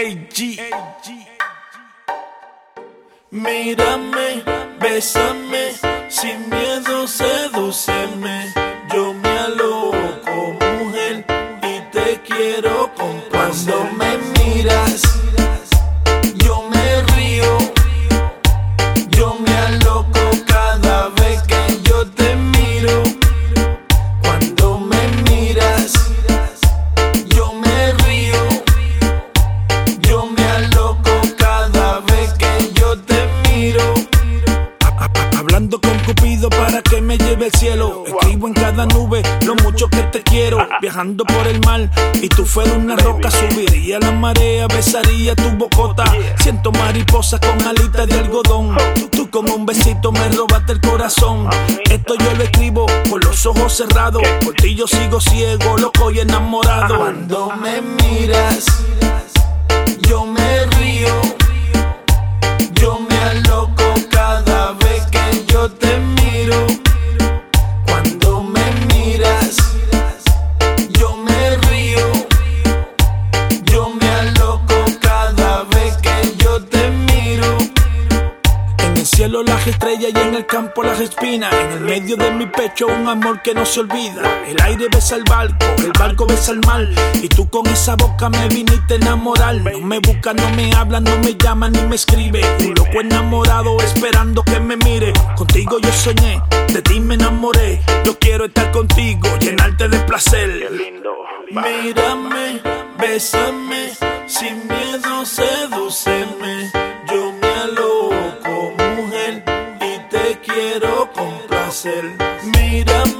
AG. Mírame, bésame, sin miedo sedúceme. Yo me aloco, mujer, y te quiero con Cuando me miras, yo me río. Yo me aloco cada vez Hablando con Cupido para que me lleve al cielo. Escribo en cada nube lo mucho que te quiero. Viajando por el mar y tú fueras una roca. Subiría la marea, besaría tu bocota. Siento mariposas con alitas de algodón. Tú, con un besito me robaste el corazón. Esto yo lo escribo con los ojos cerrados. Por ti yo sigo ciego, loco y enamorado. Cuando me miras, yo me cielo las estrellas y en el campo las espinas. En el medio de mi pecho un amor que no se olvida. El aire besa el barco, el barco besa el mar. Y tú con esa boca me viniste a enamorar. No me busca, no me habla, no me llama ni me escribe. Un loco enamorado esperando que me mire. Contigo yo soñé, de ti me enamoré. Yo quiero estar contigo, llenarte de placer. Mírame, bésame, sin miedo sedúceme. Quiero complacer. Mírame,